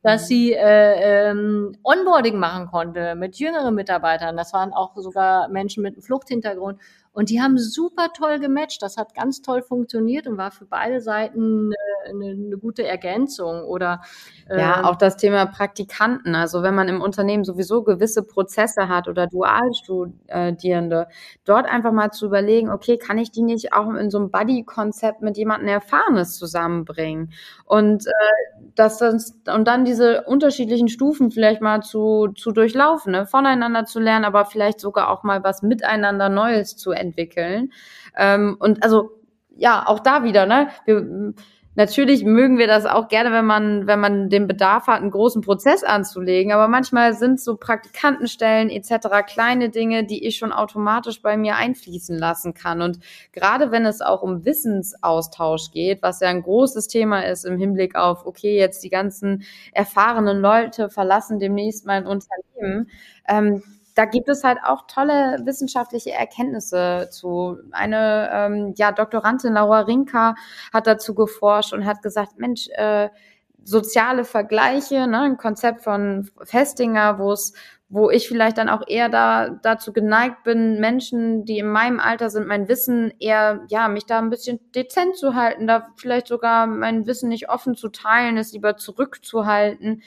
S3: dass sie äh, ähm, Onboarding machen konnte mit jüngeren Mitarbeitern. Das waren auch sogar Menschen mit einem Fluchthintergrund. Und die haben super toll gematcht. Das hat ganz toll funktioniert und war für beide Seiten eine, eine gute Ergänzung. Oder
S4: äh, ja, auch das Thema Praktikanten. Also wenn man im Unternehmen sowieso gewisse Prozesse hat oder Dualstudierende, dort einfach mal zu überlegen, okay, kann ich die nicht auch in so einem Buddy-Konzept mit jemandem Erfahrenes zusammenbringen? Und äh, dass das, und dann diese unterschiedlichen Stufen vielleicht mal zu, zu durchlaufen, ne? voneinander zu lernen, aber vielleicht sogar auch mal was miteinander Neues zu entwickeln. Ähm, und also ja, auch da wieder, ne? Wir, natürlich mögen wir das auch gerne, wenn man, wenn man den Bedarf hat, einen großen Prozess anzulegen. Aber manchmal sind so Praktikantenstellen etc. kleine Dinge, die ich schon automatisch bei mir einfließen lassen kann. Und gerade wenn es auch um Wissensaustausch geht, was ja ein großes Thema ist im Hinblick auf, okay, jetzt die ganzen erfahrenen Leute verlassen demnächst mein Unternehmen. Ähm, da gibt es halt auch tolle wissenschaftliche Erkenntnisse zu. Eine ähm, ja, Doktorandin Laura Rinka hat dazu geforscht und hat gesagt, Mensch, äh, soziale Vergleiche, ne, ein Konzept von Festinger, wo es wo ich vielleicht dann auch eher da dazu geneigt bin, Menschen, die in meinem Alter sind, mein Wissen eher, ja, mich da ein bisschen dezent zu halten, da vielleicht sogar mein Wissen nicht offen zu teilen, es lieber zurückzuhalten.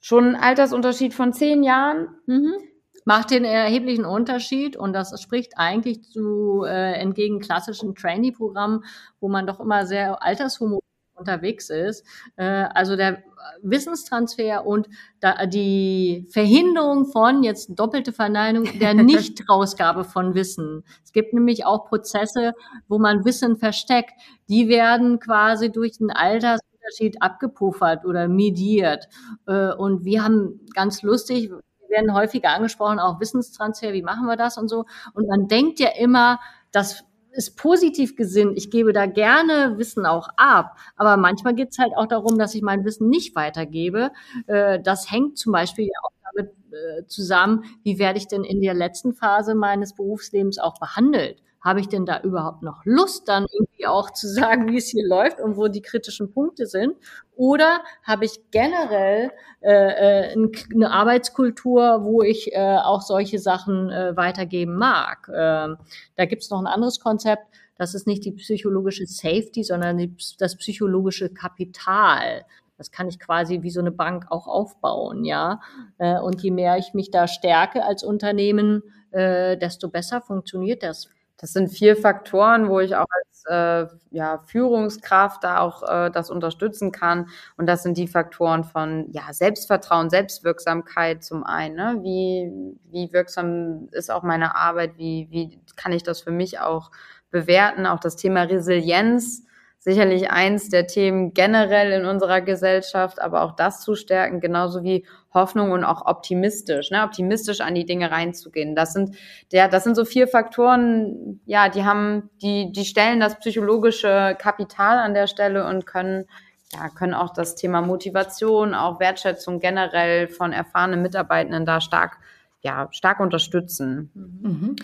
S4: Schon ein Altersunterschied von zehn Jahren. Mhm
S3: macht den erheblichen Unterschied und das spricht eigentlich zu äh, entgegen klassischen Trainee-Programmen, wo man doch immer sehr altershomogene unterwegs ist. Äh, also der Wissenstransfer und da, die Verhinderung von, jetzt doppelte Verneinung, der Nichtrausgabe von Wissen. Es gibt nämlich auch Prozesse, wo man Wissen versteckt. Die werden quasi durch den Altersunterschied abgepuffert oder mediert. Äh, und wir haben ganz lustig, werden häufiger angesprochen, auch Wissenstransfer, wie machen wir das und so. Und man denkt ja immer, das ist positiv gesinnt, ich gebe da gerne Wissen auch ab, aber manchmal geht es halt auch darum, dass ich mein Wissen nicht weitergebe. Äh, das hängt zum Beispiel auch damit äh, zusammen, wie werde ich denn in der letzten Phase meines Berufslebens auch behandelt habe ich denn da überhaupt noch Lust, dann irgendwie auch zu sagen, wie es hier läuft und wo die kritischen Punkte sind? Oder habe ich generell äh, äh eine Arbeitskultur, wo ich äh, auch solche Sachen äh, weitergeben mag? Äh, da gibt es noch ein anderes Konzept. Das ist nicht die psychologische Safety, sondern die, das psychologische Kapital. Das kann ich quasi wie so eine Bank auch aufbauen, ja. Äh, und je mehr ich mich da stärke als Unternehmen, äh, desto besser funktioniert das
S4: das sind vier Faktoren, wo ich auch als äh, ja, Führungskraft da auch äh, das unterstützen kann. Und das sind die Faktoren von ja, Selbstvertrauen, Selbstwirksamkeit zum einen. Ne? Wie, wie wirksam ist auch meine Arbeit? Wie, wie kann ich das für mich auch bewerten? Auch das Thema Resilienz sicherlich eins der Themen generell in unserer Gesellschaft, aber auch das zu stärken, genauso wie Hoffnung und auch optimistisch, ne, optimistisch an die Dinge reinzugehen. Das sind, der, das sind so vier Faktoren, ja, die haben, die, die stellen das psychologische Kapital an der Stelle und können, ja, können auch das Thema Motivation, auch Wertschätzung generell von erfahrenen Mitarbeitenden da stark ja, stark unterstützen.
S1: Mhm.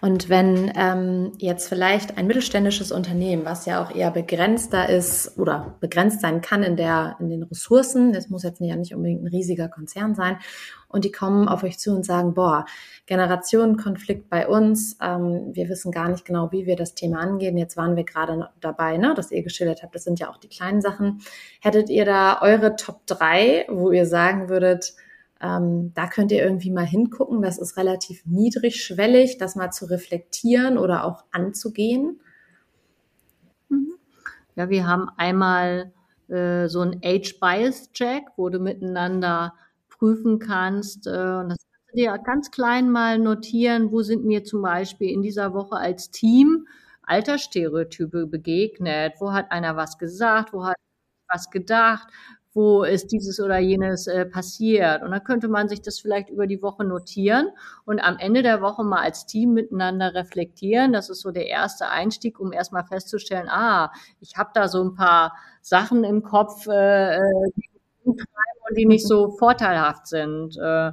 S1: Und wenn ähm, jetzt vielleicht ein mittelständisches Unternehmen, was ja auch eher begrenzter ist oder begrenzt sein kann in, der, in den Ressourcen, das muss jetzt ja nicht unbedingt ein riesiger Konzern sein, und die kommen auf euch zu und sagen, boah, Generationenkonflikt bei uns, ähm, wir wissen gar nicht genau, wie wir das Thema angehen. Jetzt waren wir gerade dabei, ne, dass ihr geschildert habt, das sind ja auch die kleinen Sachen. Hättet ihr da eure Top 3, wo ihr sagen würdet, ähm, da könnt ihr irgendwie mal hingucken. Das ist relativ niedrigschwellig, das mal zu reflektieren oder auch anzugehen.
S3: Mhm. Ja, wir haben einmal äh, so ein Age-Bias-Check, wo du miteinander prüfen kannst. Äh, und das kannst du dir ganz klein mal notieren, wo sind mir zum Beispiel in dieser Woche als Team Altersstereotype begegnet. Wo hat einer was gesagt? Wo hat was gedacht? Wo ist dieses oder jenes äh, passiert. Und dann könnte man sich das vielleicht über die Woche notieren und am Ende der Woche mal als Team miteinander reflektieren. Das ist so der erste Einstieg, um erstmal festzustellen, ah, ich habe da so ein paar Sachen im Kopf, äh, die und die nicht so vorteilhaft sind. Äh,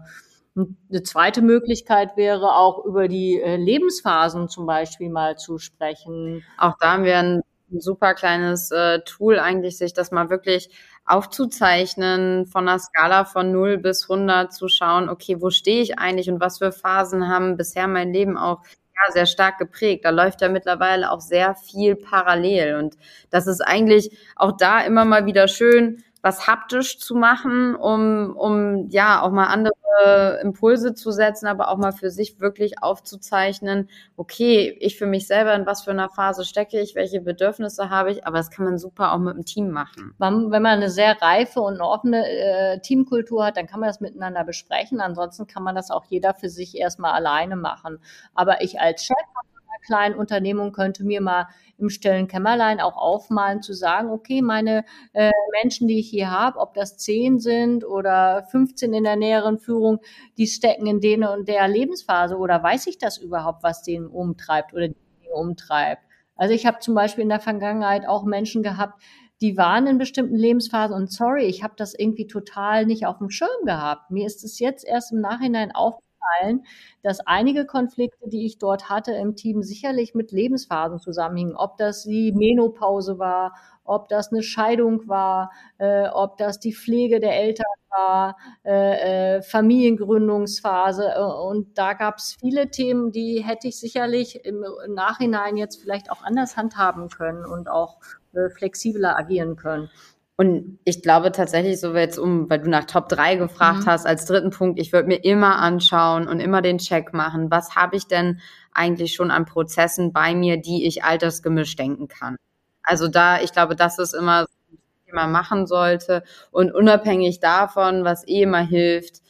S3: eine zweite Möglichkeit wäre auch über die äh, Lebensphasen zum Beispiel mal zu sprechen.
S4: Auch da haben wir ein super kleines äh, Tool eigentlich, sich das mal wirklich aufzuzeichnen, von einer Skala von 0 bis 100 zu schauen, okay, wo stehe ich eigentlich und was für Phasen haben bisher mein Leben auch ja, sehr stark geprägt. Da läuft ja mittlerweile auch sehr viel parallel und das ist eigentlich auch da immer mal wieder schön, was haptisch zu machen, um, um ja auch mal andere Impulse zu setzen, aber auch mal für sich wirklich aufzuzeichnen, okay, ich für mich selber, in was für einer Phase stecke ich, welche Bedürfnisse habe ich, aber das kann man super auch mit dem Team machen.
S3: Wenn man eine sehr reife und offene äh, Teamkultur hat, dann kann man das miteinander besprechen. Ansonsten kann man das auch jeder für sich erstmal alleine machen. Aber ich als Chef einer kleinen Unternehmung könnte mir mal im stillen Kämmerlein auch aufmalen, zu sagen, okay, meine äh, Menschen, die ich hier habe, ob das zehn sind oder 15 in der näheren Führung, die stecken in denen und der Lebensphase oder weiß ich das überhaupt, was den umtreibt oder die umtreibt? Also ich habe zum Beispiel in der Vergangenheit auch Menschen gehabt, die waren in bestimmten Lebensphasen und sorry, ich habe das irgendwie total nicht auf dem Schirm gehabt. Mir ist es jetzt erst im Nachhinein aufgefallen, aufgefallen, dass einige Konflikte, die ich dort hatte im Team, sicherlich mit Lebensphasen zusammenhingen. Ob das die Menopause war, ob das eine Scheidung war, äh, ob das die Pflege der Eltern war, äh, äh, Familiengründungsphase. Äh, und da gab es viele Themen, die hätte ich sicherlich im Nachhinein jetzt vielleicht auch anders handhaben können und auch äh, flexibler agieren können.
S4: Und ich glaube tatsächlich, so jetzt um, weil du nach Top 3 gefragt mhm. hast, als dritten Punkt, ich würde mir immer anschauen und immer den Check machen, was habe ich denn eigentlich schon an Prozessen bei mir, die ich altersgemischt denken kann. Also da, ich glaube, das ist immer, was man machen sollte. Und unabhängig davon, was eh immer hilft,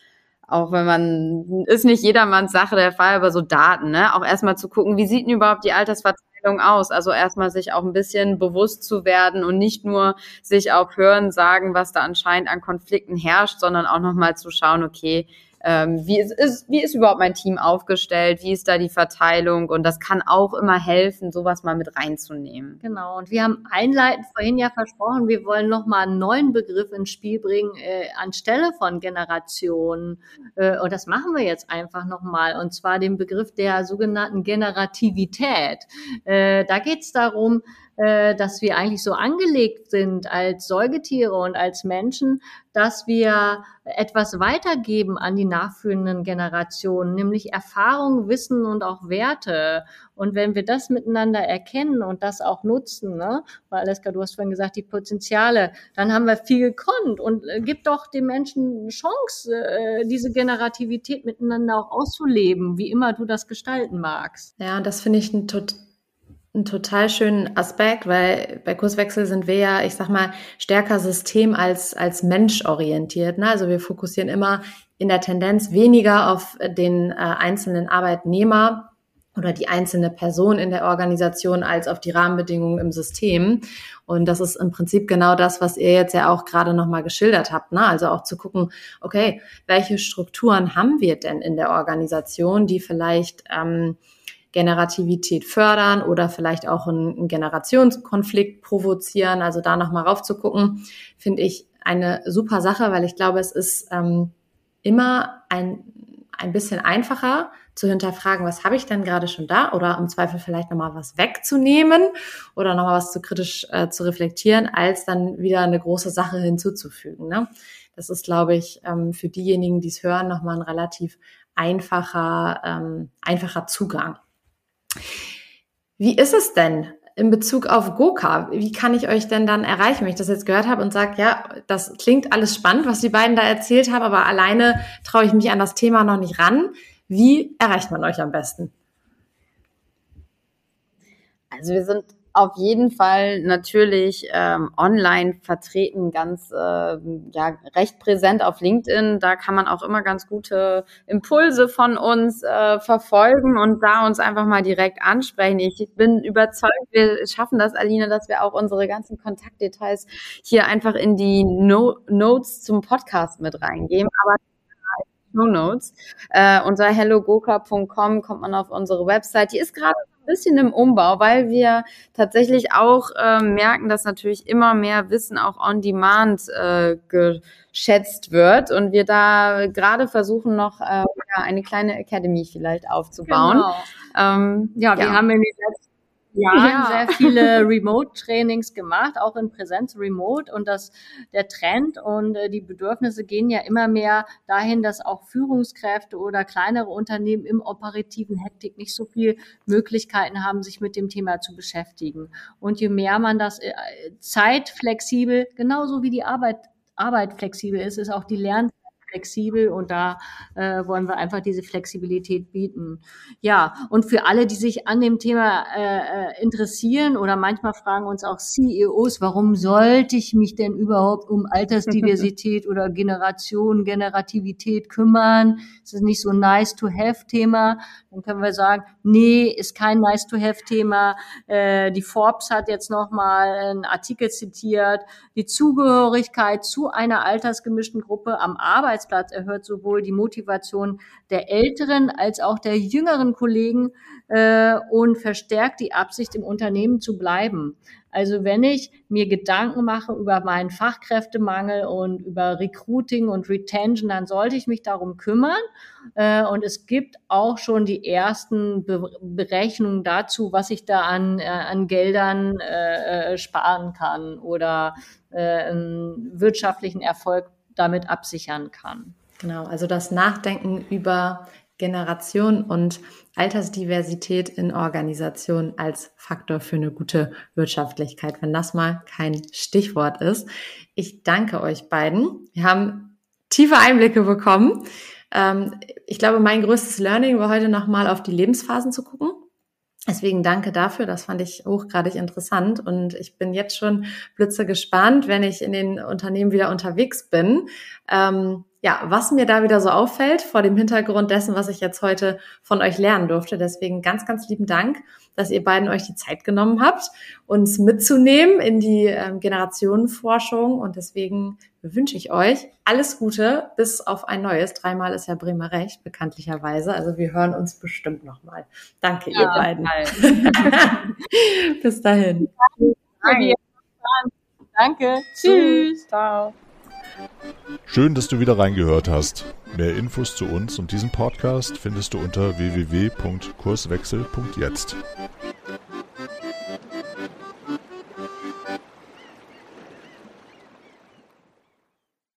S4: auch wenn man, ist nicht jedermanns Sache der Fall, aber so Daten, ne? Auch erstmal zu gucken, wie sieht denn überhaupt die Altersverteilung Aufstellung aus? Also erstmal sich auch ein bisschen bewusst zu werden und nicht nur sich auf Hören sagen, was da anscheinend an Konflikten herrscht, sondern auch nochmal zu schauen, okay, ähm, wie, ist, ist, wie ist überhaupt mein Team aufgestellt, wie ist da die Verteilung? Und das kann auch immer helfen, sowas mal mit reinzunehmen.
S3: Genau, und wir haben einleitend vorhin ja versprochen, wir wollen nochmal einen neuen Begriff ins Spiel bringen, äh, anstelle von Generationen. Äh, und das machen wir jetzt einfach nochmal und zwar den Begriff der sogenannten Generativität. Äh, da geht es darum, äh, dass wir eigentlich so angelegt sind als Säugetiere und als Menschen, dass wir etwas weitergeben an die nachführenden Generationen, nämlich Erfahrung, Wissen und auch Werte. Und wenn wir das miteinander erkennen und das auch nutzen, ne, weil Aleska, du hast vorhin gesagt, die Potenziale, dann haben wir viel gekonnt und äh, gibt doch den Menschen eine Chance, äh, diese Generativität miteinander auch auszuleben, wie immer du das gestalten magst.
S1: Ja, das finde ich ein total einen total schönen Aspekt, weil bei Kurswechsel sind wir ja, ich sag mal, stärker System als, als Mensch orientiert. Ne? Also wir fokussieren immer in der Tendenz weniger auf den äh, einzelnen Arbeitnehmer oder die einzelne Person in der Organisation als auf die Rahmenbedingungen im System. Und das ist im Prinzip genau das, was ihr jetzt ja auch gerade nochmal geschildert habt. Ne? Also auch zu gucken, okay, welche Strukturen haben wir denn in der Organisation, die vielleicht ähm, Generativität fördern oder vielleicht auch einen, Generationskonflikt provozieren. Also da nochmal rauf zu gucken, finde ich eine super Sache, weil ich glaube, es ist ähm, immer ein ein bisschen einfacher zu hinterfragen, was habe ich denn gerade schon da oder im Zweifel vielleicht nochmal was wegzunehmen oder nochmal was zu kritisch äh, zu reflektieren, als dann wieder eine große Sache hinzuzufügen. Ne? Das ist, glaube ich, ähm, für diejenigen, die es hören, nochmal ein relativ einfacher, ähm, einfacher Zugang. Wie ist es denn in Bezug auf Goka? Wie kann ich euch denn dann erreichen, wenn ich das jetzt gehört habe und sage, ja, das klingt alles spannend, was die beiden da erzählt haben, aber alleine traue ich mich an das Thema noch nicht ran. Wie erreicht man euch am besten?
S4: Also wir sind auf jeden Fall natürlich ähm, online vertreten, ganz äh, ja recht präsent auf LinkedIn. Da kann man auch immer ganz gute Impulse von uns äh, verfolgen und da uns einfach mal direkt ansprechen. Ich bin überzeugt, wir schaffen das, Aline, dass wir auch unsere ganzen Kontaktdetails hier einfach in die no Notes zum Podcast mit reingeben. Aber Show Notes. Äh, unter hellogoka.com kommt man auf unsere Website. Die ist gerade bisschen im Umbau, weil wir tatsächlich auch äh, merken, dass natürlich immer mehr Wissen auch on demand äh, geschätzt wird und wir da gerade versuchen noch äh, eine kleine Academy vielleicht aufzubauen. Genau.
S3: Ähm, ja, wir ja. haben in den letzten Jahren ja. sehr viele Remote-Trainings gemacht, auch in Präsenz Remote und das der Trend und äh, die Bedürfnisse gehen ja immer mehr dahin, dass auch Führungskräfte oder kleinere Unternehmen im operativen Hektik nicht so viel Möglichkeiten haben, sich mit dem Thema zu beschäftigen. Und je mehr man das äh, zeitflexibel, genauso wie die Arbeit Arbeit flexibel ist, ist auch die Lern flexibel und da äh, wollen wir einfach diese Flexibilität bieten. Ja, und für alle, die sich an dem Thema äh, äh interessieren oder manchmal fragen uns auch CEOs, warum sollte ich mich denn überhaupt um Altersdiversität oder Generation, Generativität kümmern? Ist das nicht so ein nice-to-have-Thema? Dann können wir sagen, nee, ist kein nice-to-have-Thema. Äh, die Forbes hat jetzt nochmal einen Artikel zitiert. Die Zugehörigkeit zu einer altersgemischten Gruppe am Arbeits Arbeitsplatz erhöht sowohl die Motivation der älteren als auch der jüngeren Kollegen äh, und verstärkt die Absicht, im Unternehmen zu bleiben. Also wenn ich mir Gedanken mache über meinen Fachkräftemangel und über Recruiting und Retention, dann sollte ich mich darum kümmern. Äh, und es gibt auch schon die ersten Be Berechnungen dazu, was ich da an, äh, an Geldern äh, sparen kann oder wirtschaftlichen Erfolg damit absichern kann.
S1: Genau, also das Nachdenken über Generation und Altersdiversität in Organisationen als Faktor für eine gute Wirtschaftlichkeit, wenn das mal kein Stichwort ist. Ich danke euch beiden. Wir haben tiefe Einblicke bekommen. Ähm, ich glaube, mein größtes Learning war heute nochmal auf die Lebensphasen zu gucken. Deswegen danke dafür, das fand ich hochgradig interessant und ich bin jetzt schon blitze gespannt, wenn ich in den Unternehmen wieder unterwegs bin. Ähm, ja, was mir da wieder so auffällt vor dem Hintergrund dessen, was ich jetzt heute von euch lernen durfte. Deswegen ganz, ganz lieben Dank, dass ihr beiden euch die Zeit genommen habt, uns mitzunehmen in die ähm, Generationenforschung und deswegen wünsche ich euch alles Gute bis auf ein neues. Dreimal ist ja Bremer recht, bekanntlicherweise. Also wir hören uns bestimmt nochmal. Danke, ja, ihr beiden. bis dahin.
S3: Danke. Danke. Tschüss. Ciao.
S2: Schön, dass du wieder reingehört hast. Mehr Infos zu uns und diesem Podcast findest du unter www.kurswechsel.jetzt.